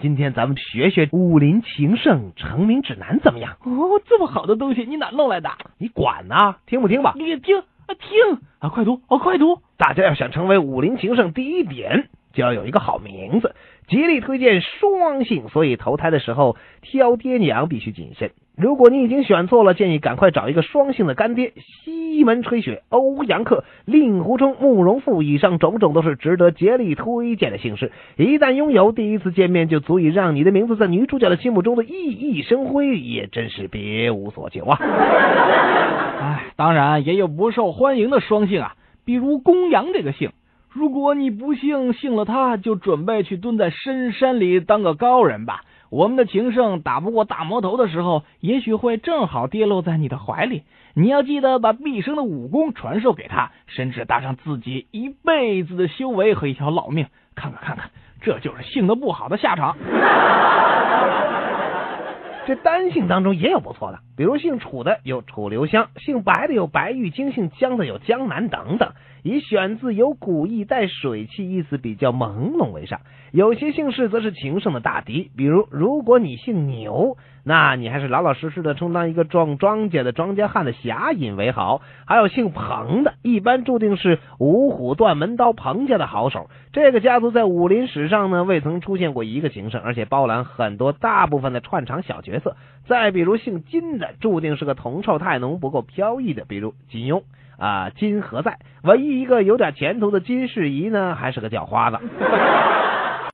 今天咱们学学武林情圣成名指南怎么样？哦，这么好的东西你哪弄来的？你管呢？听不听吧？你听啊听啊，快读啊快读！大家要想成为武林情圣，第一点就要有一个好名字。极力推荐双姓，所以投胎的时候挑爹娘必须谨慎。如果你已经选错了，建议赶快找一个双姓的干爹。西西门吹雪、欧阳克、令狐冲、慕容复，以上种种都是值得竭力推荐的姓氏。一旦拥有，第一次见面就足以让你的名字在女主角的心目中的熠熠生辉，也真是别无所求啊！哎，当然也有不受欢迎的双姓啊，比如公羊这个姓。如果你不幸姓了他，就准备去蹲在深山里当个高人吧。我们的情圣打不过大魔头的时候，也许会正好跌落在你的怀里。你要记得把毕生的武功传授给他，甚至搭上自己一辈子的修为和一条老命。看看看看，这就是性的不好的下场。这单姓当中也有不错的，比如姓楚的有楚留香，姓白的有白玉京，姓江的有江南等等。以选字有古意带水气，意思比较朦胧为上。有些姓氏则是情圣的大敌，比如如果你姓牛，那你还是老老实实的充当一个种庄稼的庄稼汉的侠隐为好。还有姓彭的，一般注定是五虎断门刀彭家的好手。这个家族在武林史上呢，未曾出现过一个情圣，而且包揽很多大部分的串场小角色。再比如姓金的，注定是个铜臭太浓、不够飘逸的，比如金庸。啊，金何在？唯一一个有点前途的金世仪呢，还是个叫花子。